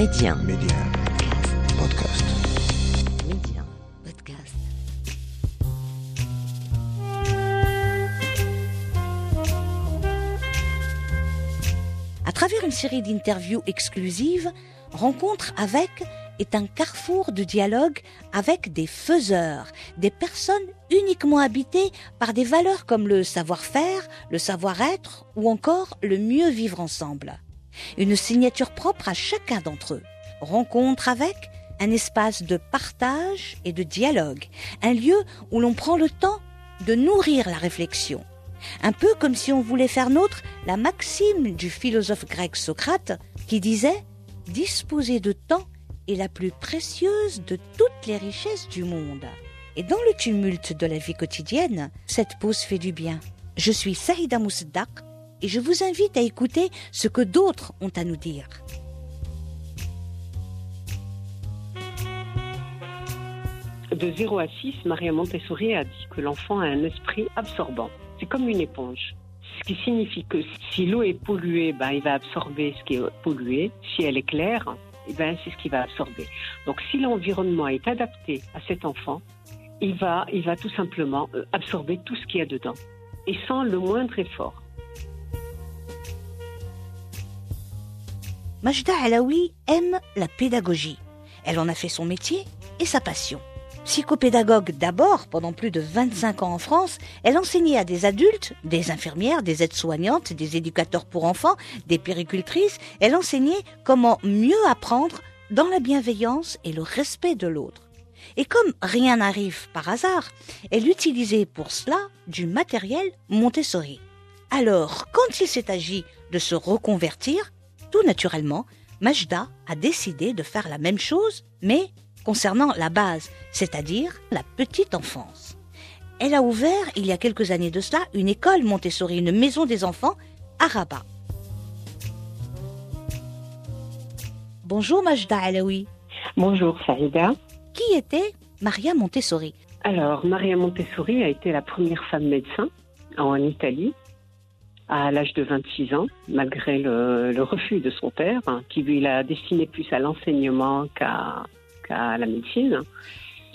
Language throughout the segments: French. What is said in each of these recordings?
Média. Média. Podcast. Podcast. À travers une série d'interviews exclusives, Rencontre avec est un carrefour de dialogue avec des faiseurs, des personnes uniquement habitées par des valeurs comme le savoir-faire, le savoir-être ou encore le mieux vivre ensemble. Une signature propre à chacun d'entre eux. Rencontre avec un espace de partage et de dialogue, un lieu où l'on prend le temps de nourrir la réflexion. Un peu comme si on voulait faire nôtre la maxime du philosophe grec Socrate qui disait Disposer de temps est la plus précieuse de toutes les richesses du monde. Et dans le tumulte de la vie quotidienne, cette pause fait du bien. Je suis Saïda Mousdak et je vous invite à écouter ce que d'autres ont à nous dire. De 0 à 6, Maria Montessori a dit que l'enfant a un esprit absorbant. C'est comme une éponge. Ce qui signifie que si l'eau est polluée, ben, il va absorber ce qui est pollué. Si elle est claire, eh ben, c'est ce qu'il va absorber. Donc si l'environnement est adapté à cet enfant, il va, il va tout simplement euh, absorber tout ce qu'il y a dedans. Et sans le moindre effort. Majda Alaoui aime la pédagogie. Elle en a fait son métier et sa passion. Psychopédagogue d'abord pendant plus de 25 ans en France, elle enseignait à des adultes, des infirmières, des aides-soignantes, des éducateurs pour enfants, des péricultrices. Elle enseignait comment mieux apprendre dans la bienveillance et le respect de l'autre. Et comme rien n'arrive par hasard, elle utilisait pour cela du matériel Montessori. Alors, quand il s'est agi de se reconvertir, tout naturellement, Majda a décidé de faire la même chose, mais concernant la base, c'est-à-dire la petite enfance. Elle a ouvert, il y a quelques années de cela, une école Montessori, une maison des enfants à Rabat. Bonjour Majda Alaoui. Bonjour Saïda. Qui était Maria Montessori? Alors, Maria Montessori a été la première femme médecin en Italie à l'âge de 26 ans, malgré le, le refus de son père, hein, qui lui l'a destiné plus à l'enseignement qu'à la médecine.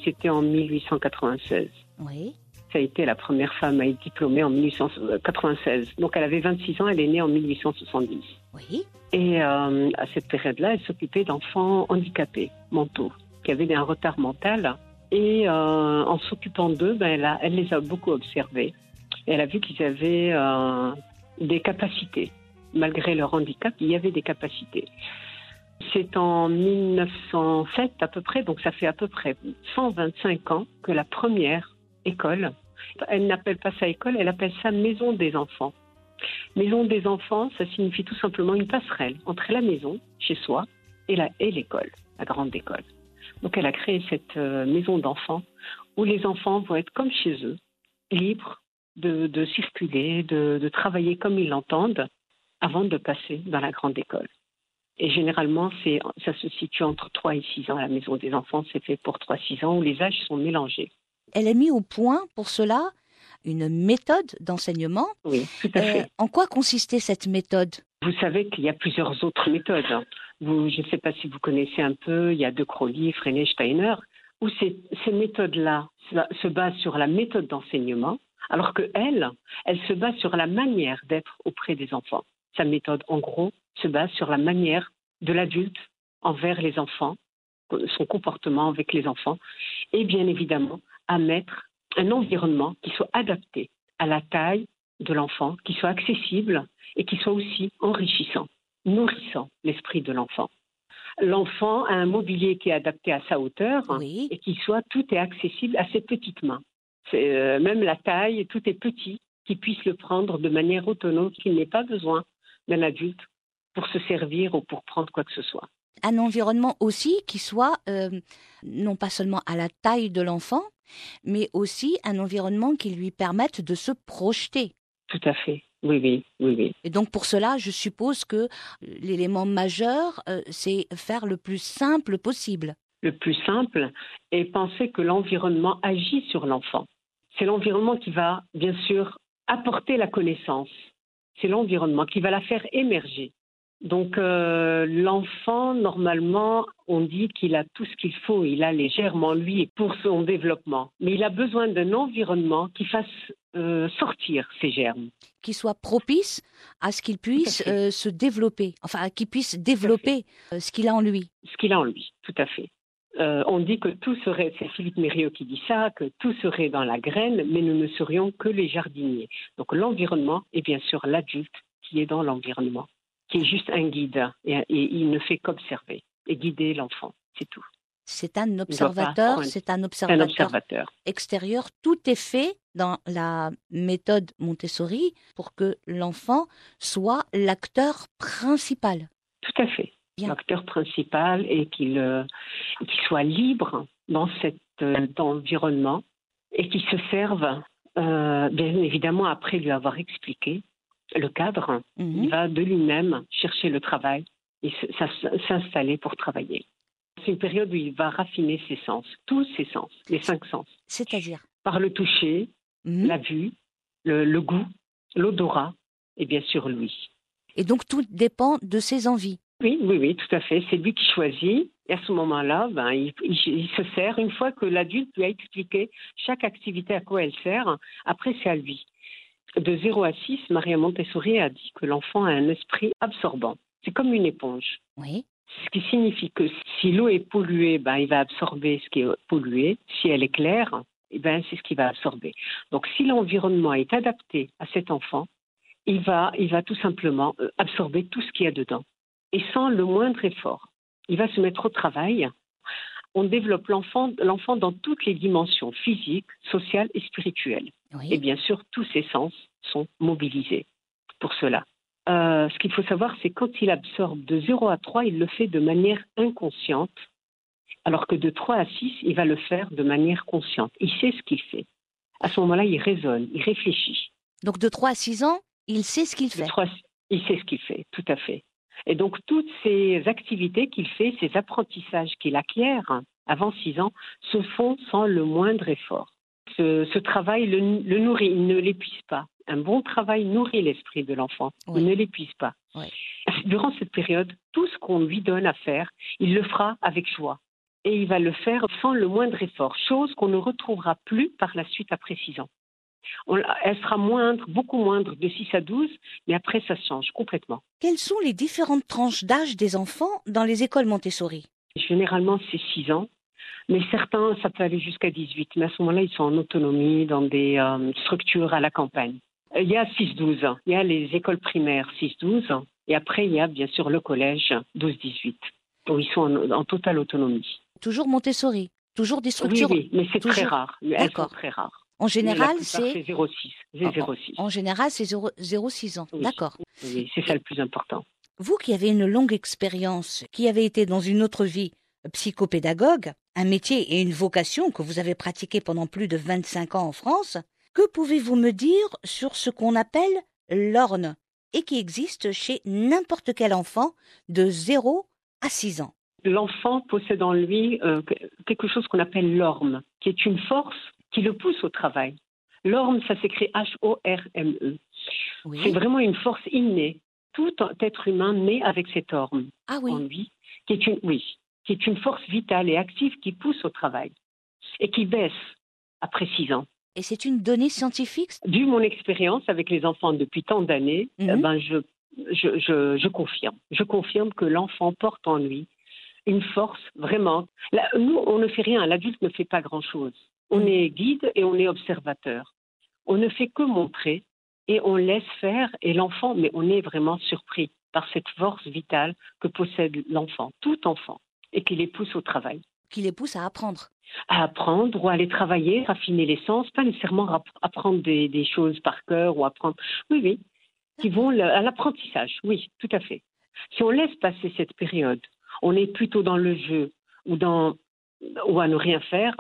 C'était en 1896. Oui. Ça a été la première femme à être diplômée en 1896. Donc elle avait 26 ans, elle est née en 1870. Oui. Et euh, à cette période-là, elle s'occupait d'enfants handicapés mentaux, qui avaient un retard mental. Et euh, en s'occupant d'eux, ben, elle, a- elle les a beaucoup observés. Et elle a vu qu'ils avaient euh, des capacités. Malgré leur handicap, il y avait des capacités. C'est en 1907 à peu près, donc ça fait à peu près 125 ans que la première école, elle n'appelle pas ça école, elle appelle ça maison des enfants. Maison des enfants, ça signifie tout simplement une passerelle entre la maison, chez soi, et l'école, la grande école. Donc elle a créé cette euh, maison d'enfants où les enfants vont être comme chez eux, libres de, de circuler, de, de travailler comme ils l'entendent, avant de passer dans la grande école. Et généralement, ça se situe entre 3 et 6 ans. La maison des enfants, c'est fait pour 3-6 ans où les âges sont mélangés. Elle a mis au point pour cela une méthode d'enseignement. Oui, tout à fait. Euh, en quoi consistait cette méthode? Vous savez qu'il y a plusieurs autres méthodes. Vous, je ne sais pas si vous connaissez un peu, il y a De Crowley, Freinet, Steiner, où ces, ces méthodes-là se basent sur la méthode d'enseignement, alors que elle, elle se base sur la manière d'être auprès des enfants. Sa méthode, en gros, se base sur la manière de l'adulte envers les enfants, son comportement avec les enfants, et bien évidemment à mettre un environnement qui soit adapté à la taille de l'enfant, qui soit accessible et qui soit aussi enrichissant, nourrissant l'esprit de l'enfant. L'enfant a un mobilier qui est adapté à sa hauteur Oui. et qui soit tout est accessible à ses petites mains. Euh, même la taille, tout est petit, qu'il puisse le prendre de manière autonome, qu'il n'ait pas besoin d'un adulte pour se servir ou pour prendre quoi que ce soit. Un environnement aussi qui soit euh, non pas seulement à la taille de l'enfant, mais aussi un environnement qui lui permette de se projeter. Tout à fait. Oui, oui, oui, oui. Et donc pour cela, je suppose que l'élément majeur, euh, c'est faire le plus simple possible. le plus simple est penser que l'environnement agit sur l'enfant. C'est l'environnement qui va, bien sûr, apporter la connaissance. C'est l'environnement qui va la faire émerger. Donc euh, l'enfant, normalement, on dit qu'il a tout ce qu'il faut, il a les germes en lui pour son développement. Mais il a besoin d'un environnement qui fasse euh, sortir ces germes. Qui soit propice à ce qu'il puisse euh, se développer, enfin qu'il puisse développer ce qu'il a en lui. ce qu'il a en lui, tout à fait. Euh, on dit que tout serait, c'est Philippe Mériot qui dit ça, que tout serait dans la graine, mais nous ne serions que les jardiniers. Donc l'environnement et bien sûr l'adulte qui est dans l'environnement, qui est juste un guide et, et il ne fait qu'observer et guider l'enfant, c'est tout. C'est un observateur, c'est un observateur. extérieur. Tout est fait dans la méthode Montessori pour que l'enfant soit l'acteur principal. Tout à fait. L'acteur principal et qu'il euh, qu'il soit libre dans cet euh, environnement et qu'il se serve, euh, bien évidemment, après lui avoir expliqué le cadre, Mhm. il va de lui-même chercher le travail et s'installer pour travailler. C'est une période où il va raffiner ses sens, tous ses sens, les cinq sens, C'est-à-dire? Par le toucher, Mhm. la vue, le, le goût, l'odorat et bien sûr lui. Et donc tout dépend de ses envies. Oui, oui, oui, tout à fait. C'est lui qui choisit. Et à ce moment-là, ben, il, il- il se sert. Une fois que l'adulte lui a expliqué chaque activité à quoi elle sert, après c'est à lui. De 0 à 6, Maria Montessori a dit que l'enfant a un esprit absorbant. C'est comme une éponge. Oui. Ce qui signifie que si l'eau est polluée, ben, il va absorber ce qui est pollué. Si elle est claire, eh ben, c'est ce qu'il va absorber. Donc si l'environnement est adapté à cet enfant, il va, il va tout simplement euh, absorber tout ce qu'il y a dedans. Et sans le moindre effort. Il va se mettre au travail. On développe l'enfant l'enfant dans toutes les dimensions physiques, sociales et spirituelles. Oui. Et bien sûr, tous ses sens sont mobilisés pour cela. Euh, ce qu'il faut savoir, c'est quand il absorbe de 0 à 3, il le fait de manière inconsciente, alors que de 3 à 6, il va le faire de manière consciente. Il sait ce qu'il fait. À ce moment-là, il raisonne, il réfléchit. Donc de 3 à 6 ans, il sait ce qu'il fait. 3 à 6, il sait ce qu'il fait, tout à fait. Et donc, toutes ces activités qu'il fait, ces apprentissages qu'il acquiert avant 6 ans, se font sans le moindre effort. Ce, ce travail le, le nourrit, il ne l'épuise pas. Un bon travail nourrit l'esprit de l'enfant. Oui. Il ne l'épuise pas. Oui. Durant cette période, tout ce qu'on lui donne à faire, il le fera avec joie. Et il va le faire sans le moindre effort, chose qu'on ne retrouvera plus par la suite après 6 ans. On- elle sera moindre, beaucoup moindre de 6 à 12, mais après ça change complètement. Quelles sont les différentes tranches d'âge des enfants dans les écoles Montessori? Généralement, c'est 6 ans, mais certains, ça peut aller jusqu'à 18. Mais à ce moment-là, ils sont en autonomie dans des euh, structures à la campagne. Euh, Il y a 6-12 ans. Il y a les écoles primaires 6-12 ans. Et après, il y a bien sûr le collège 12-18, où ils sont en, en totale autonomie. Toujours Montessori Toujours des Oui, structures oui, mais c'est très rare. Elles sont très rares. En général, c'est c'est 0,6. C'est en- 0,6. en général, c'est 0,6 ans. Oui. D'accord. Oui, c'est ça le plus important. Vous qui avez une longue expérience, qui avez été dans une autre vie psychopédagogue, un métier et une vocation que vous avez pratiqué pendant plus de 25 ans en France, que pouvez-vous me dire sur ce qu'on appelle l'orne et qui existe chez n'importe quel enfant de 0 à 6 ans? L'enfant possède en lui euh, quelque chose qu'on appelle l'orme, qui est une force qui le pousse au travail. L'orme, ça s'écrit H-O-R-M-E. Oui. C'est vraiment une force innée. Tout être humain naît avec cette orme Ah en lui, qui est une, oui, qui est une force vitale et active qui pousse au travail et qui baisse après six ans. Et c'est une donnée scientifique Dû mon expérience avec les enfants depuis tant d'années, Mhm. eh ben je, je, je, je confirme. Je confirme que l'enfant porte en lui une force vraiment. Là, nous, on ne fait rien. L'adulte ne fait pas grand-chose. On Mhm. est guide et on est observateur. On ne fait que montrer et on laisse faire. Et l'enfant, mais on est vraiment surpris par cette force vitale que possède l'enfant, tout enfant, et qui les pousse au travail qui les pousse à apprendre. à apprendre ou à aller travailler, raffiner les sens, pas nécessairement app- apprendre des, des choses par cœur ou apprendre. Oui, oui, qui vont à l'apprentissage, oui, tout à fait. Si on laisse passer cette période, on est plutôt dans le jeu ou, dans, ou à ne rien faire,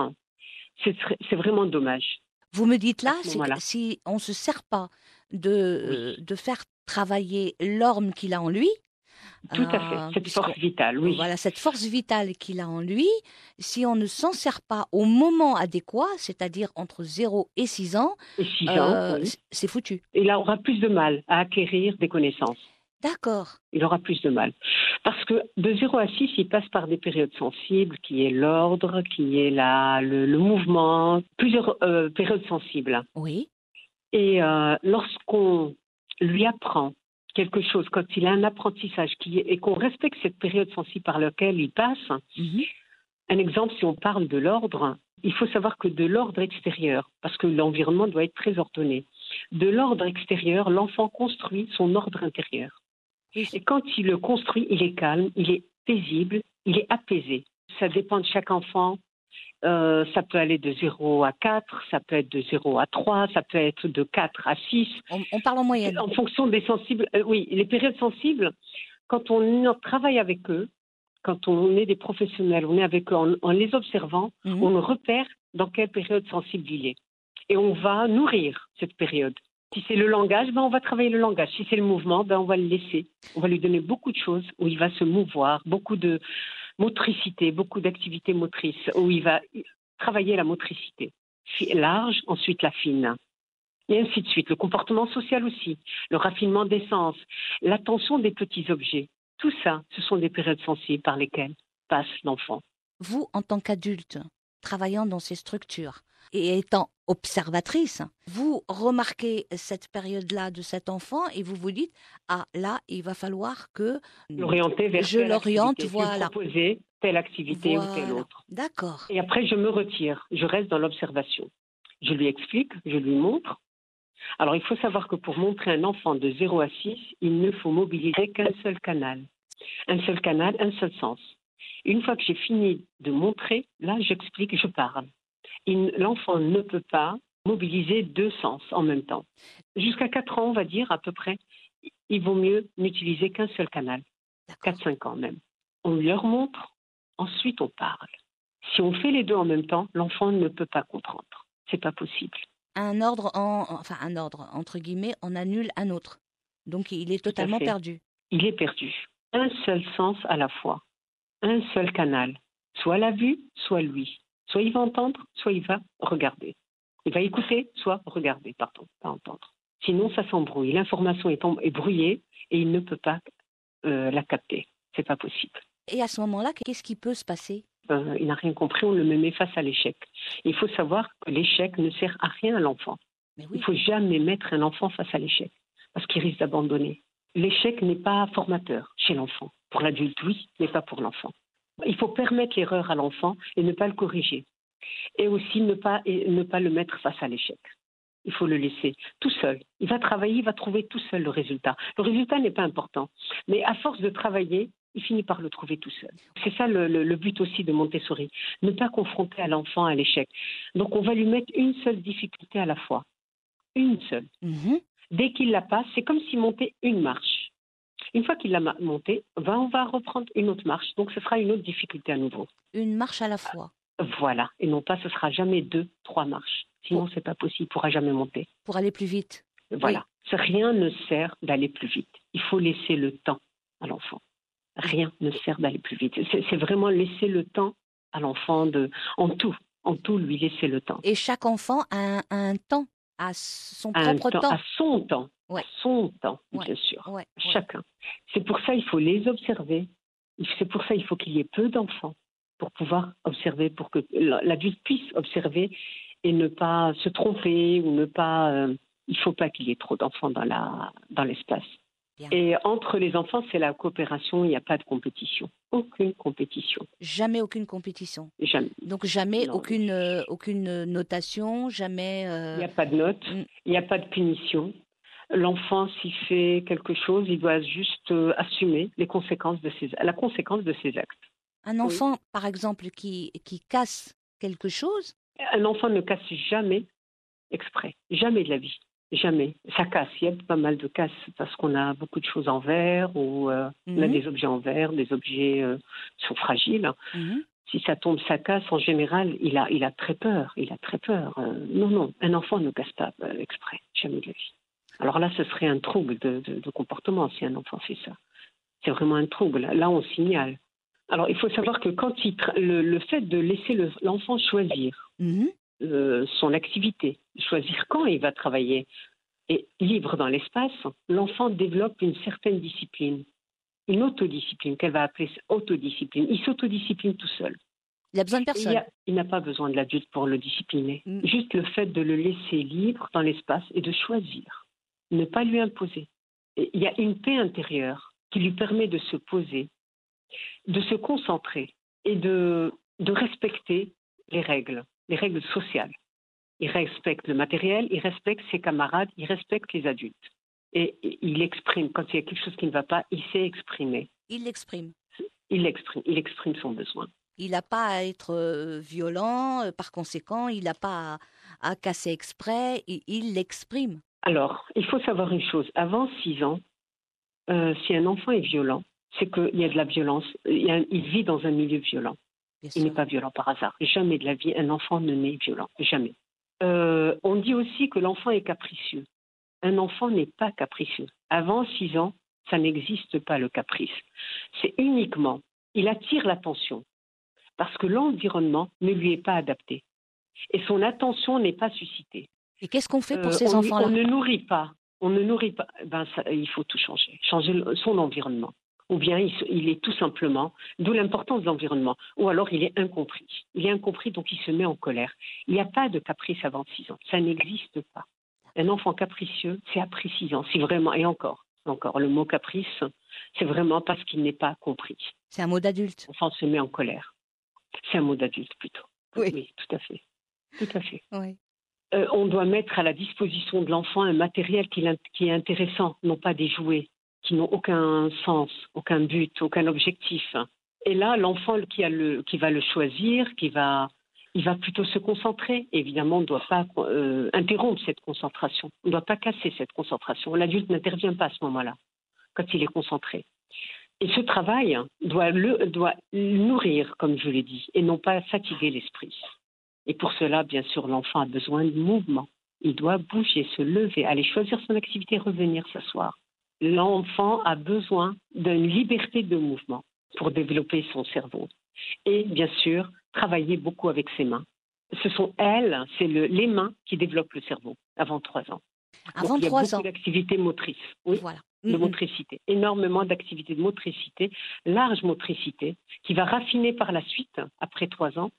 c'est vraiment dommage. Vous me dites là, si on ne se sert pas de, euh, de faire travailler l'orme qu'il a en lui, Tout à euh, fait, cette puisqu'on- force vitale, oui. Voilà, cette force vitale qu'il a en lui, si on ne s'en sert pas au moment adéquat, c'est-à-dire entre 0 et 6 ans, six euh, ans, oui. c'est foutu. Et là, on aura plus de mal à acquérir des connaissances. D'accord. Il aura plus de mal. Parce que de 0 à 6, il passe par des périodes sensibles, qui est l'ordre, qui est la, le, le mouvement, plusieurs euh, périodes sensibles. Oui. Et euh, lorsqu'on lui apprend quelque chose, quand il a un apprentissage qui est- et qu'on respecte cette période sensible par laquelle il passe, Mhm. un exemple, si on parle de l'ordre, il faut savoir que de l'ordre extérieur, parce que l'environnement doit être très ordonné, de l'ordre extérieur, l'enfant construit son ordre intérieur. Et quand il le construit, il est calme, il est paisible, il est apaisé. Ça dépend de chaque enfant. Euh, ça peut aller de 0 à 4, ça peut être de 0 à 3, ça peut être de 4 à 6. On, on parle en moyenne. En fonction des sensibles, euh, oui, les périodes sensibles, quand on travaille avec eux, quand on est des professionnels, on est avec eux en, en les observant, Mhm. on repère dans quelle période sensible il est. Et on va nourrir cette période. Si c'est le langage, ben on va travailler le langage. Si c'est le mouvement, ben on va le laisser. On va lui donner beaucoup de choses où il va se mouvoir, beaucoup de motricité, beaucoup d'activités motrices, où il va travailler la motricité. Large, ensuite la fine. Et ainsi de suite. Le comportement social aussi, le raffinement des sens, l'attention des petits objets. Tout ça, ce sont des périodes sensibles par lesquelles passe l'enfant. Vous, en tant qu'adulte, travaillant dans ces structures et étant observatrice, vous remarquez cette période-là de cet enfant et vous vous dites ah là, il va falloir que L'orienter vers Je l'oriente, voilà. proposer telle activité ou telle autre. D'accord. Et après, je me retire. Je reste dans l'observation. Je lui explique, je lui montre. Alors, il faut savoir que pour montrer un enfant de 0 à 6, il ne faut mobiliser qu'un seul canal. Un seul canal, un seul sens. Une fois que j'ai fini de montrer, là, j'explique, je parle. L'enfant ne peut pas mobiliser deux sens en même temps. Jusqu'à 4 ans, on va dire, à peu près, il vaut mieux n'utiliser qu'un seul canal. D'accord. 4-5 ans même. On leur montre, ensuite on parle. Si on fait les deux en même temps, l'enfant ne peut pas comprendre. C'est pas possible. Un ordre en enfin un ordre entre guillemets en annule un autre. Donc il est totalement perdu. Il est perdu. Un seul sens à la fois. Un seul canal. Soit la vue, soit lui. Soit il va entendre, soit il va regarder. Il va écouter, soit regarder, pardon, pas entendre. Sinon, ça s'embrouille. L'information est, brouillée et il ne peut pas euh, la capter. C'est pas possible. Et à ce moment-là, qu'est-ce qui peut se passer? Euh, il n'a rien compris, on le met face à l'échec. Il faut savoir que l'échec ne sert à rien à l'enfant. Il ne faut jamais mettre un enfant face à l'échec, parce qu'il risque d'abandonner. L'échec n'est pas formateur chez l'enfant. Pour l'adulte, oui, mais pas pour l'enfant. Il faut permettre l'erreur à l'enfant et ne pas le corriger. Et aussi ne pas, et ne pas le mettre face à l'échec. Il faut le laisser tout seul. Il va travailler, il va trouver tout seul le résultat. Le résultat n'est pas important. Mais à force de travailler, il finit par le trouver tout seul. C'est ça le, le- le but aussi de Montessori. Ne pas confronter à l'enfant à l'échec. Donc on va lui mettre une seule difficulté à la fois. Une seule. Mhm. Dès qu'il la passe, c'est comme s'il montait une marche. Une fois qu'il l'a ben, on va reprendre une autre marche. Donc ce sera une autre difficulté à nouveau. Une marche à la fois Voilà. Et non pas, ce sera jamais deux, trois marches. Sinon, c'est pas possible. Il pourra jamais monter. pour aller plus vite. Voilà. Rien ne sert d'aller plus vite. Il faut laisser le temps à l'enfant. Rien ne sert d'aller plus vite. C'est c'est vraiment laisser le temps à l'enfant de, en tout, en tout lui laisser le temps. Et chaque enfant a un, a un temps, son À propre temps- temps. à son temps, Ouais. à son temps, Ouais. bien sûr. Ouais. Chacun. C'est pour ça il faut les observer. C'est pour ça il faut qu'il y ait peu d'enfants pour pouvoir observer, pour que l'adulte puisse observer et ne pas se tromper ou ne pas. euh, il faut pas qu'il y ait trop d'enfants dans la dans l'espace. Bien. Et entre les enfants, c'est la coopération. Il n'y a pas de compétition. Aucune compétition. Jamais aucune compétition. Jamais. Donc jamais Non. aucune euh, aucune notation, jamais. euh, Il n'y a pas de note. Mm. Il n'y a pas de punition. L'enfant, s'il fait quelque chose, il doit juste euh, assumer les conséquences de ses, la conséquence de ses actes. Un enfant, par exemple, qui qui casse quelque chose, Un enfant ne casse jamais exprès, jamais de la vie, jamais. Ça casse, il y a pas mal de casses parce qu'on a beaucoup de choses en verre ou euh, on a Mhm. des objets en verre, des objets euh, qui sont fragiles. Mhm. Si ça tombe, ça casse. En général, il a, il a très peur. Il a très peur. Euh, non, non, un enfant ne casse pas exprès, jamais de la vie. Alors là, ce serait un trouble de, de- de comportement si un enfant fait ça. C'est vraiment un trouble. Là, on signale. Alors, il faut savoir que quand il le, le fait de laisser le- l'enfant choisir Mhm. son activité, choisir quand il va travailler, et libre dans l'espace, l'enfant développe une certaine discipline, une autodiscipline qu'elle va appeler autodiscipline. Il s'autodiscipline tout seul. Il a besoin de personne. il n'a pas besoin de l'adulte pour le discipliner. Mm. Juste le fait de le laisser libre dans l'espace et de choisir, ne pas lui imposer. Et il y a une paix intérieure qui lui permet de se poser, de se concentrer et de, de respecter les règles, les règles sociales. Il respecte le matériel, il respecte ses camarades, il respecte les adultes. Et il exprime, quand il y a quelque chose qui ne va pas, il sait exprimer. Il l'exprime. Il l'exprime, il exprime son besoin. Il n'a pas à être euh, violent, euh, par conséquent, il n'a pas à, à casser exprès, il l'exprime. Alors, il faut savoir une chose. Avant 6 ans, euh, si un enfant est violent, c'est qu'il y a de la violence. Il, y a- il vit dans un milieu violent. bien Il n'est pas violent par hasard. Jamais de la vie, un enfant ne naît violent. Jamais. Euh, on dit aussi que l'enfant est capricieux. Un enfant n'est pas capricieux. Avant 6 ans, ça n'existe pas le caprice. C'est uniquement, il attire l'attention parce que l'environnement ne lui est pas adapté. Et son attention n'est pas suscitée. Et qu'est-ce qu'on fait pour Euh, ces enfants-là? On ne nourrit pas. On ne nourrit pas. Ben, ça- il faut tout changer. Changer son environnement. Ou bien il, il est tout simplement, d'où l'importance de l'environnement. Ou alors il est incompris. Il est incompris, donc il se met en colère. Il n'y a pas de caprice avant 6 ans. Ça n'existe pas. Un enfant capricieux, c'est après 6 ans. Si vraiment, et encore, encore, le mot caprice, c'est vraiment parce qu'il n'est pas compris. C'est un mot d'adulte. L'enfant se met en colère. C'est un mot d'adulte plutôt. Oui. tout à fait. Tout à fait. Oui. Euh, on doit mettre à la disposition de l'enfant un matériel qui est intéressant, non pas des jouets qui n'ont aucun sens, aucun but, aucun objectif. Et là, l'enfant qui, va le choisir, qui va, il va plutôt se concentrer. Évidemment, on ne doit pas euh, interrompre cette concentration. On ne doit pas casser cette concentration. L'adulte n'intervient pas à ce moment-là, quand il est concentré. Et ce travail doit le doit nourrir, comme je l'ai dit, et non pas fatiguer l'esprit. Et pour cela, bien sûr, l'enfant a besoin de mouvement. Il doit bouger, se lever, aller choisir son activité, revenir s'asseoir. L'enfant a besoin d'une liberté de mouvement pour développer son cerveau. Et bien sûr, travailler beaucoup avec ses mains. Ce sont elles, c'est le- les mains qui développent le cerveau avant trois ans. Avant Donc, il y a beaucoup ans. d'activités motrices. Oui Voilà. de motricité, énormément d'activités de motricité, large motricité, qui va raffiner par la suite, après trois ans,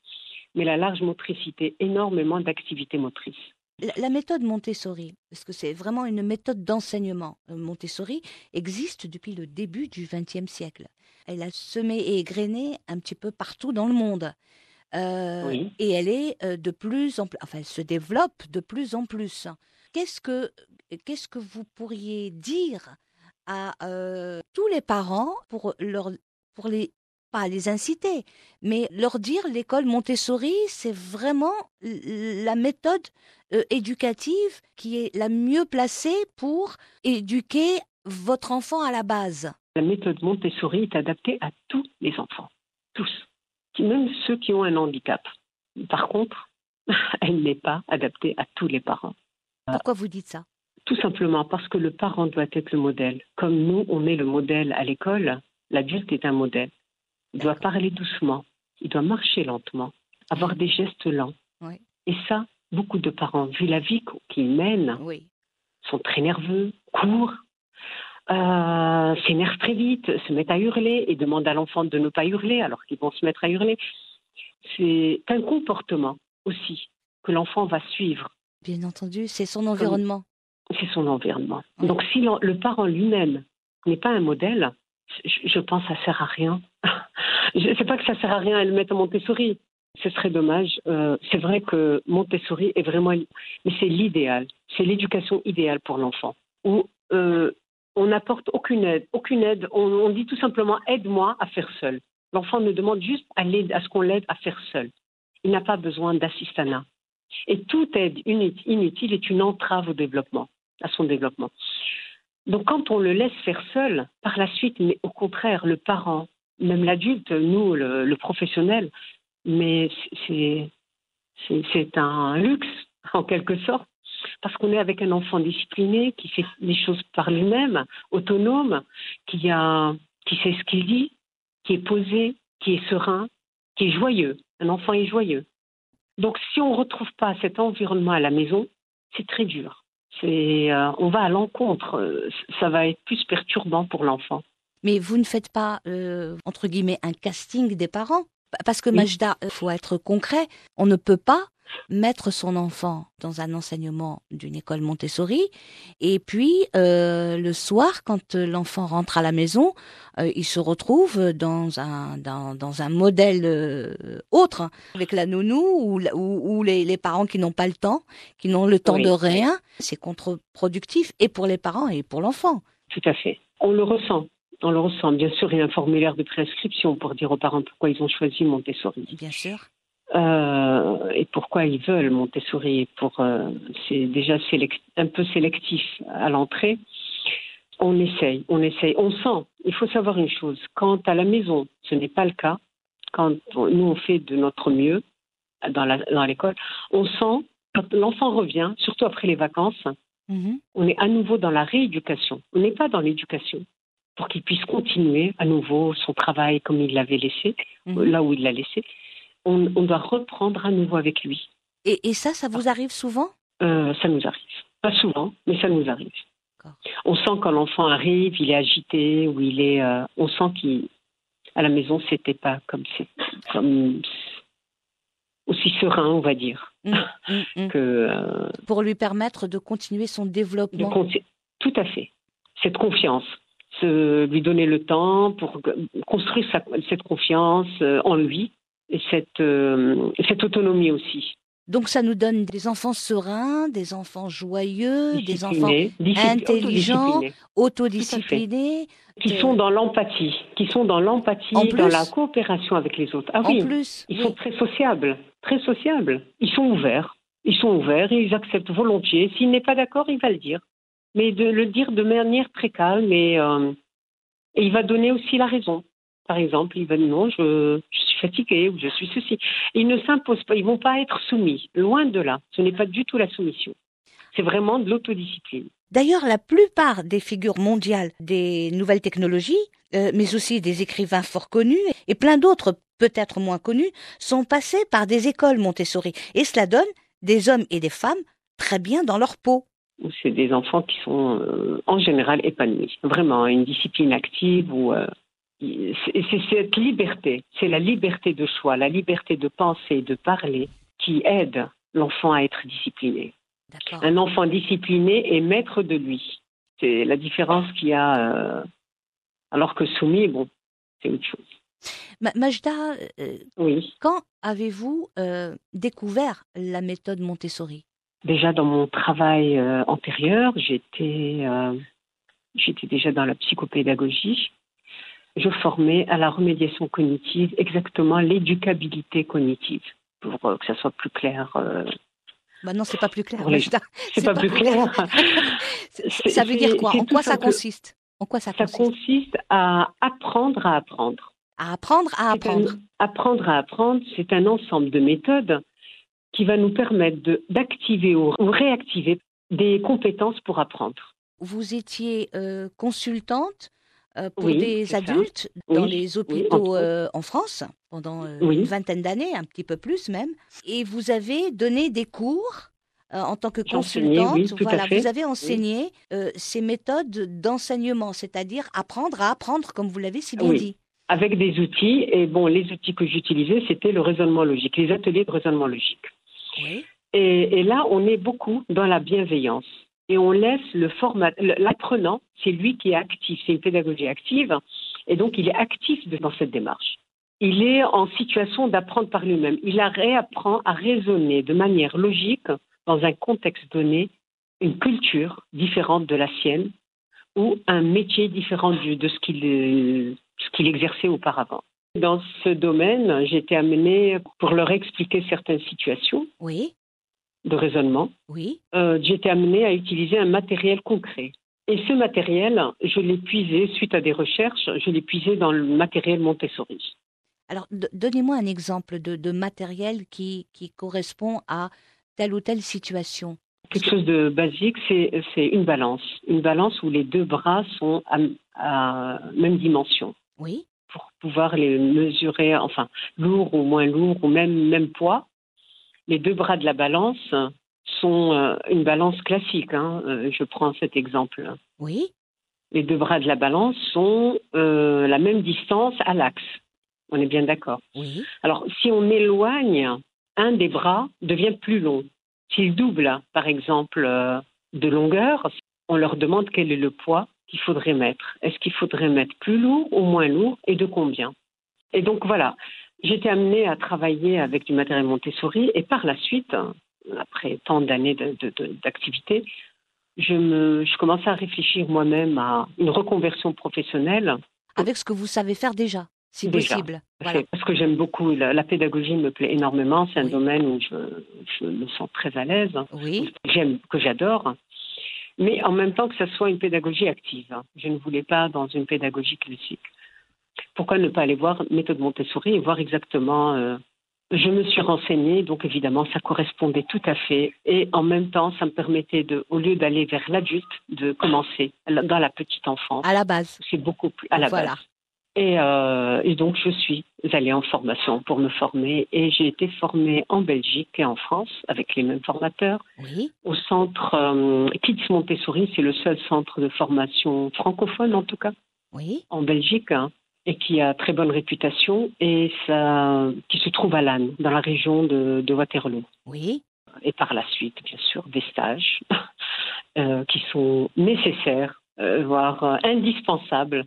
mais la large motricité, énormément d'activités motrices. La, méthode Montessori, parce que c'est vraiment une méthode d'enseignement, euh, Montessori existe depuis le début du XXe siècle. Elle a semé et égrené un petit peu partout dans le monde. Euh, Oui. Et elle est euh, de plus en plus, enfin, elle se développe de plus en plus. Qu'est-ce que, qu'est-ce que vous pourriez dire à euh, tous les parents pour leur, pour les, pas les inciter, mais leur dire l'école Montessori, c'est vraiment la méthode euh, éducative qui est la mieux placée pour éduquer votre enfant à la base. La méthode Montessori est adaptée à tous les enfants, tous, même ceux qui ont un handicap. Par contre, elle n'est pas adaptée à tous les parents. Pourquoi vous dites ça? Tout simplement parce que le parent doit être le modèle. Comme nous, on est le modèle à l'école, l'adulte est un modèle. Il doit parler doucement, il doit marcher lentement, avoir des gestes lents. Oui. Et ça, beaucoup de parents, vu la vie qu- qu'ils mènent, Oui. sont très nerveux, courent, euh, s'énervent très vite, se mettent à hurler et demandent à l'enfant de ne pas hurler alors qu'ils vont se mettre à hurler. C'est un comportement aussi que l'enfant va suivre Bien entendu, c'est son environnement. c'est son environnement. Oui. Donc si le parent lui-même n'est pas un modèle, je, je pense que ça sert à rien. Je sais pas que ça sert à rien à le mettre à Montessori. Ce serait dommage. Euh, c'est vrai que Montessori est vraiment, mais c'est l'idéal. C'est l'éducation idéale pour l'enfant. Où euh, on n'apporte aucune aide, aucune aide. On, dit tout simplement aide-moi à faire seul. L'enfant ne demande juste à, ce qu'on l'aide à faire seul. Il n'a pas besoin d'assistanat. Et toute aide inutile est une entrave au développement, à son développement. Donc quand on le laisse faire seul, par la suite, mais au contraire, le parent, même l'adulte, nous, le, professionnel, mais c'est un luxe en quelque sorte, parce qu'on est avec un enfant discipliné qui fait les choses par lui-même, autonome, qui a qui sait ce qu'il dit, qui est posé, qui est serein, qui est joyeux. Un enfant est joyeux. Donc si on ne retrouve pas cet environnement à la maison, c'est très dur. Euh, on va à l'encontre. Ça va être plus perturbant pour l'enfant. Mais vous ne faites pas, euh, entre guillemets, un casting des parents? Pa- Parce que Oui. Majda, il faut être concret. On ne peut pas mettre son enfant dans un enseignement d'une école Montessori et puis euh, le soir, quand euh, l'enfant rentre à la maison, euh, il se retrouve dans un dans, dans un modèle euh, autre hein, avec la nounou ou, ou, ou les, les parents qui n'ont pas le temps, qui n'ont le temps Oui. de rien. C'est contre-productif et pour les parents et pour l'enfant. Tout à fait. On le ressent. On le ressent. Bien sûr, il y a un formulaire de prescription pour dire aux parents pourquoi ils ont choisi Montessori. Bien sûr. Euh, et pourquoi ils veulent Montessori. Pour, euh, c'est déjà un peu sélectif à l'entrée. On essaye, on essaye, on sent. Il faut savoir une chose. Quand à la maison, ce n'est pas le cas, quand on- nous on fait de notre mieux dans, dans l'école, on sent quand l'enfant revient, surtout après les vacances, Mhm. on est à nouveau dans la rééducation. On n'est pas dans l'éducation pour qu'il puisse continuer à nouveau son travail comme il l'avait laissé, Mhm. là où il l'a laissé. On, on doit reprendre à nouveau avec lui. Et, et ça, ça vous arrive souvent? Euh, ça nous arrive. Pas souvent, mais ça nous arrive. On sent quand l'enfant arrive, il est agité ou il est. euh, on sent qu'à la maison, c'était pas comme c'est, comme aussi serein, on va dire, Mm, mm, mm. que euh, Pour lui permettre de continuer son développement. Tout à fait. Cette confiance, se lui donner le temps pour construire sa- cette confiance euh, en lui et cette, euh, cette autonomie aussi. Donc ça nous donne des enfants sereins, des enfants joyeux, des enfants intelligents, autodisciplinés. qui Euh, sont dans l'empathie, qui sont dans l'empathie, dans la coopération avec les autres. Ah En oui, plus, ils oui. sont très sociables, très sociables. Ils sont ouverts, ils sont ouverts, et ils acceptent volontiers. S'il n'est pas d'accord, il va le dire, mais de le dire de manière très calme et, euh, et il va donner aussi la raison. Par exemple, il va dire non, je, je suis fatigué ou je suis ceci. Ils ne s'imposent pas, ils vont pas être soumis. Loin de là, ce n'est pas du tout la soumission. C'est vraiment de l'autodiscipline. D'ailleurs, la plupart des figures mondiales des nouvelles technologies, euh, mais aussi des écrivains fort connus et plein d'autres peut-être moins connus, sont passés par des écoles Montessori. Et cela donne des hommes et des femmes très bien dans leur peau. Où c'est des enfants qui sont euh, en général épanouis. Vraiment, une discipline active où euh, c'est cette liberté, c'est la liberté de choix, la liberté de penser, de parler qui aide l'enfant à être discipliné. Un enfant discipliné est maître de lui. C'est la différence qu'il y a. euh, alors que soumis, bon, c'est autre chose. Ma- Majda, Oui. quand avez-vous découvert la méthode Montessori? Déjà dans mon travail euh, antérieur, j'étais euh, j'étais déjà dans la psychopédagogie. Je formais à la remédiation cognitive, exactement l'éducabilité cognitive, pour euh, que ça soit plus clair. Bah non, c'est pas plus clair. Les-. C'est pas plus clair. Ça veut dire quoi? En quoi ça consiste? En quoi ça Ça consiste? consiste à apprendre à apprendre. À apprendre à un- apprendre. apprendre à apprendre, c'est un ensemble de méthodes qui va nous permettre d'activer ou, réactiver des compétences pour apprendre. Vous étiez euh, consultante euh, pour Oui, des ça. adultes dans Oui, les hôpitaux euh, en France pendant une vingtaine d'années, un petit peu plus même. Et vous avez donné des cours en tant que consultante. voilà, vous avez enseigné ces méthodes d'enseignement, c'est-à-dire apprendre à apprendre, comme vous l'avez si bien dit. Avec des outils, et bon, les outils que j'utilisais, c'était le raisonnement logique, les ateliers de raisonnement logique. Et, là, on est beaucoup dans la bienveillance. Et on laisse le format, l'apprenant, c'est lui qui est actif, c'est une pédagogie active, et donc il est actif dans cette démarche. Il est en situation d'apprendre par lui-même. Il réapprend à raisonner de manière logique dans un contexte donné, une culture différente de la sienne ou un métier différent de ce qu'il exerçait auparavant. Dans ce domaine, été amenée pour leur expliquer certaines situations Oui. de raisonnement Oui. euh, été amenée à utiliser un matériel concret. Et ce matériel, je l'ai puisé, suite à des recherches, je l'ai puisé dans le matériel Montessori. Alors, donnez-moi un exemple de, de matériel qui, qui correspond à telle ou telle situation. Quelque chose de basique, c'est c'est une balance. Une balance où les deux bras sont à, à même dimension Oui. Pour pouvoir les mesurer, enfin, lourd ou moins lourd ou même, même poids. Les deux bras de la balance sont euh, une balance classique. hein. Euh, je prends cet exemple. Oui. Les deux bras de la balance sont euh, la même distance à l'axe. On est bien d'accord. Oui. Alors, si on éloigne, un des bras devient plus long. S'il double, par exemple, de longueur, on leur demande quel est le poids qu'il faudrait mettre? Est-ce qu'il faudrait mettre plus lourd ou moins lourd? Et de combien? Et donc voilà, j'étais amenée à travailler avec du matériel Montessori et par la suite, après tant d'années d'activité, je, me, je commençais à réfléchir moi-même à une reconversion professionnelle Avec ce que vous savez faire déjà, si Déjà. possible. Voilà. Parce que j'aime beaucoup, la, la pédagogie me plaît énormément. C'est un Oui. domaine où je, je me sens très à l'aise, Oui. j'aime, que j'adore. Mais en même temps que ça soit une pédagogie active. Je ne voulais pas dans une pédagogie classique. Pourquoi ne pas aller voir méthode Montessori et voir exactement euh, je me suis renseignée, donc évidemment, ça correspondait tout à fait. Et en même temps, ça me permettait, de, au lieu d'aller vers l'adulte, de commencer dans la petite enfance. À la base. C'est beaucoup plus à la Voilà. base. Et, euh, et donc, je suis allée en formation pour me former. Et j'ai été formée en Belgique et en France avec les mêmes formateurs Oui. au centre euh, Kids Montessori. C'est le seul centre de formation francophone, en tout cas, Oui. en Belgique, hein, et qui a très bonne réputation et ça, qui se trouve à Lannes, dans la région de, de Waterloo Oui. et par la suite, bien sûr, des stages euh, qui sont nécessaires, euh, voire indispensables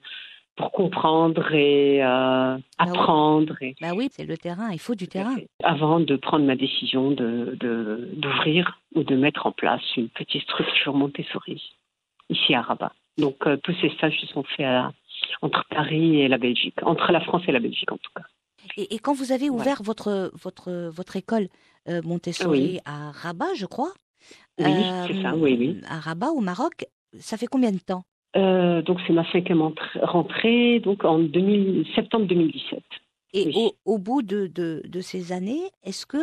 pour comprendre et euh, oui. apprendre. Et, Bah oui, c'est le terrain. Il faut du terrain. avant de prendre ma décision de, de- d'ouvrir ou de mettre en place une petite structure Montessori ici à Rabat. Donc euh, tous ces stages se sont faits à- entre Paris et la Belgique, entre la France et la Belgique en tout cas. Et, et quand vous avez ouvert votre, votre, votre école euh, Montessori Oui. à Rabat, je crois. Oui, c'est ça, oui, oui. À Rabat, au Maroc, ça fait combien de temps? Euh, donc c'est ma cinquième entrée- rentrée, donc en 2000, septembre 2017. Et Oui. au, au bout de, de, de ces années, est-ce que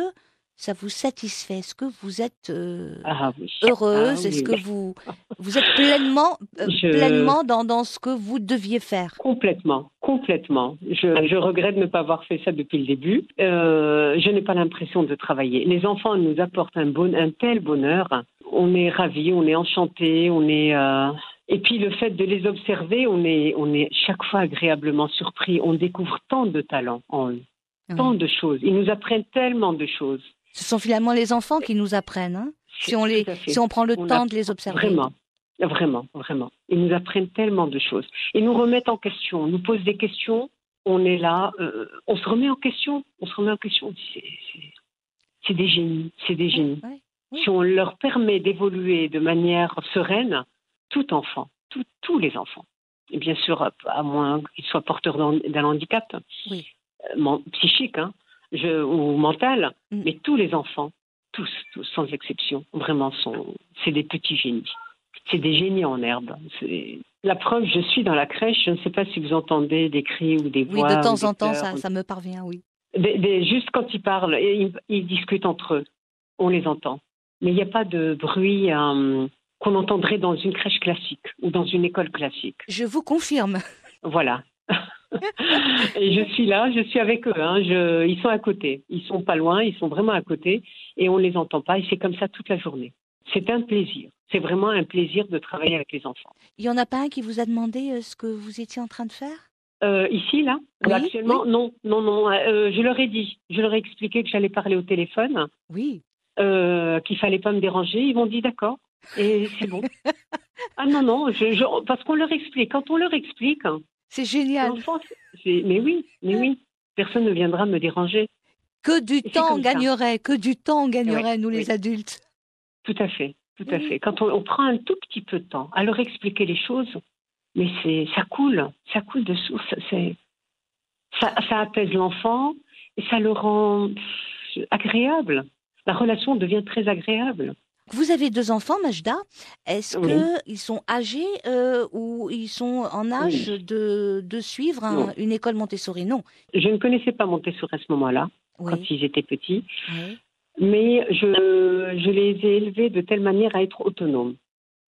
ça vous satisfait? Est-ce que vous êtes euh, Ah oui. heureuse? Ah Est-ce que vous, vous êtes pleinement, euh, Je- pleinement dans, dans ce que vous deviez faire? Complètement, complètement. Je, je regrette de ne pas avoir fait ça depuis le début. Euh, je n'ai pas l'impression de travailler. Les enfants nous apportent un, bon, un tel bonheur. On est ravis, on est enchantés, on est. Et puis le fait de les observer, on est, on est chaque fois agréablement surpris. On découvre tant de talents en eux, tant de choses. Ils nous apprennent tellement de choses. Ce sont finalement les enfants qui nous apprennent, hein, si, on les, si on prend le On temps de les observer. Vraiment, vraiment, vraiment. Ils nous apprennent tellement de choses. Ils nous remettent en question, nous posent des questions. On est là, euh, on se remet en question. On se remet en question. C'est- des génies, c'est des génies. Oui. Si on leur permet d'évoluer de manière sereine, tout enfant, tout- tous les enfants, et bien sûr, à- moins qu'ils soient porteurs d'un handicap Oui. euh, psychique hein, je- ou mental, Mm. mais tous les enfants, tous, tous, sans exception, vraiment, sont, c'est des petits génies. C'est des génies en herbe. La preuve, je suis dans la crèche, je ne sais pas si vous entendez des cris ou des Oui, voix. de ou temps en temps, ça, ça me parvient, oui. Des- des- juste quand ils parlent, et ils, ils discutent entre eux, on les entend. Mais il n'y a pas de bruit euh, qu'on entendrait dans une crèche classique ou dans une école classique. Je vous confirme. Voilà. et je suis là, je suis avec eux. hein. Je- ils sont à côté. Ils sont pas loin, ils sont vraiment à côté et on les entend pas. Et c'est comme ça toute la journée. C'est un plaisir. C'est vraiment un plaisir de travailler avec les enfants. Il n'y en a pas un qui vous a demandé euh, ce que vous étiez en train de faire? Euh, ici, là, Oui, actuellement, non, non, non. euh, je leur ai dit, je leur ai expliqué que j'allais parler au téléphone, Oui. euh, qu'il fallait pas me déranger. Ils m'ont dit d'accord. Et c'est bon. ah non, non, je, je- parce qu'on leur explique. Quand on leur explique, hein, C'est génial. mais oui, mais oui, personne ne viendra me déranger. Que du temps ça. gagnerait, que du temps gagnerait, nous les adultes. Tout à fait, tout à Oui. fait. Quand on, on prend un tout petit peu de temps à leur expliquer les choses, mais c'est ça coule, ça coule de source. C'est ça, ça apaise l'enfant et ça le rend agréable. La relation devient très agréable. Vous avez deux enfants, Majda. Est-ce Oui. qu'ils sont âgés euh, ou ils sont en âge de, de suivre un- une école Montessori? Non. Je ne connaissais pas Montessori à ce moment-là, Oui. quand ils étaient petits, mais je, je les ai élevés de telle manière à être autonomes.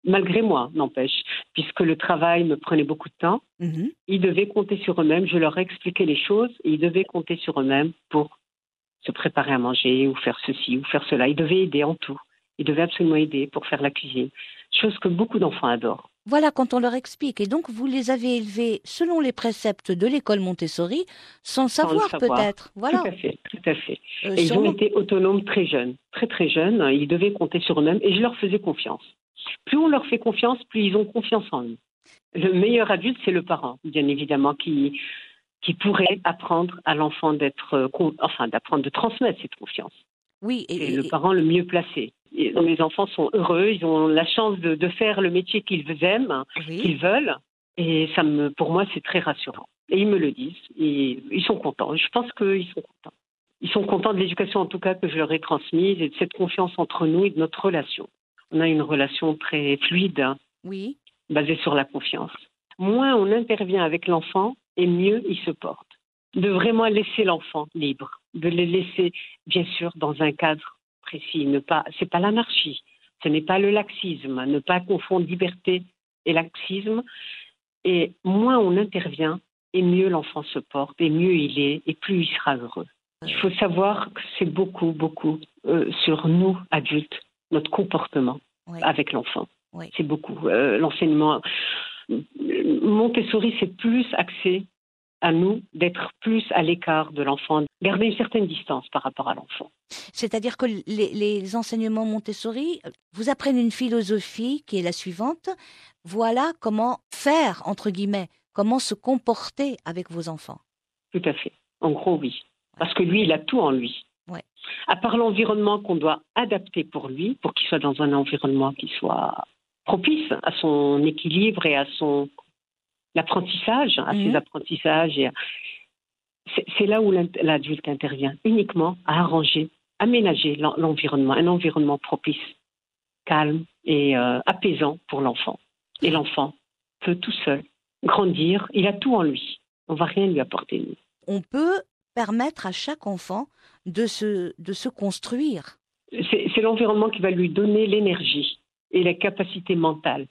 Malgré moi, n'empêche, puisque le travail me prenait beaucoup de temps. Mhm. ils devaient compter sur eux-mêmes. Je leur ai expliqué les choses et ils devaient compter sur eux-mêmes pour se préparer à manger ou faire ceci ou faire cela. Ils devaient aider en tout. Il devait absolument aider pour faire la cuisine, chose que beaucoup d'enfants adorent. Voilà quand on leur explique. Et donc, vous les avez élevés selon les préceptes de l'école Montessori, sans savoir, savoir. peut-être. Voilà. Tout à fait, tout à fait. Euh, Et ils ont été autonomes très jeunes, très très jeunes. Ils devaient compter sur eux-mêmes et je leur faisais confiance. Plus on leur fait confiance, plus ils ont confiance en eux. Le meilleur adulte, c'est le parent, bien évidemment, qui, qui pourrait apprendre à l'enfant d'être, euh, enfin, d'apprendre de transmettre cette confiance. Oui, et, C'est et- le parent le mieux placé. Les enfants sont heureux, ils ont la chance de, de faire le métier qu'ils aiment, oui. qu'ils veulent, et ça me, pour moi, c'est très rassurant. Et ils me le disent, et ils sont contents. Je pense qu'ils sont contents. Ils sont contents de l'éducation, en tout cas, que je leur ai transmise, et de cette confiance entre nous et de notre relation. On a une relation très fluide, oui. basée sur la confiance. Moins on intervient avec l'enfant, et mieux il se porte. De vraiment laisser l'enfant libre, de le laisser, bien sûr, dans un cadre précis. Ne pas, c'est pas l'anarchie, ce n'est pas le laxisme. Ne pas confondre liberté et laxisme. Et moins on intervient, et mieux l'enfant se porte, et mieux il est, et plus il sera heureux. Il faut savoir que c'est beaucoup, beaucoup euh, sur nous, adultes, notre comportement Oui. avec l'enfant. Oui. C'est beaucoup. Euh, L'enseignement. Montessori, c'est plus axé à nous d'être plus à l'écart de l'enfant, garder une certaine distance par rapport à l'enfant. C'est-à-dire que les, les enseignements Montessori euh, vous apprennent une philosophie qui est la suivante. Voilà comment faire, entre guillemets, comment se comporter avec vos enfants. Tout à fait. En gros, oui. Parce que lui, il a tout en lui. Ouais. À part l'environnement qu'on doit adapter pour lui, pour qu'il soit dans un environnement qui soit propice à son équilibre et à son apprentissage, à Mhm. ses apprentissages. et à- C'est c'est là où l'adulte intervient, uniquement à arranger, aménager l'en- l'environnement, un environnement propice, calme et euh, apaisant pour l'enfant. Et l'enfant peut tout seul grandir, il a tout en lui. On va rien lui apporter, nous. On peut permettre à chaque enfant de se, de se construire. c'est l'environnement qui va lui donner l'énergie et la capacité mentale.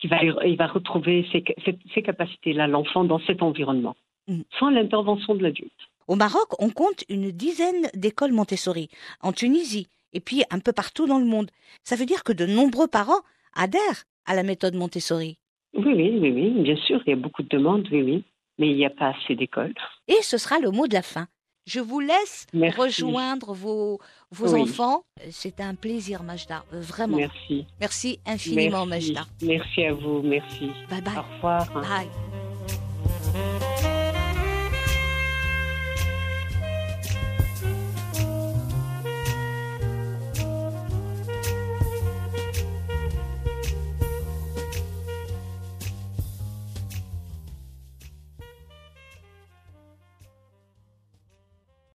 Qui va, il va retrouver ces capacités-là, l'enfant, dans cet environnement, Mm. sans l'intervention de l'adulte. Au Maroc, on compte une dizaine d'écoles Montessori, en Tunisie, et puis un peu partout dans le monde. Ça veut dire que de nombreux parents adhèrent à la méthode Montessori. Oui, oui, oui, oui, bien sûr, il y a beaucoup de demandes, oui, oui, mais il n'y a pas assez d'écoles. Et ce sera le mot de la fin. Je vous laisse Merci. rejoindre vos, vos Oui. enfants. C'est un plaisir, Majda, vraiment. Merci. Merci infiniment, merci. Majda. Merci à vous, merci. Bye bye. Au revoir. Bye.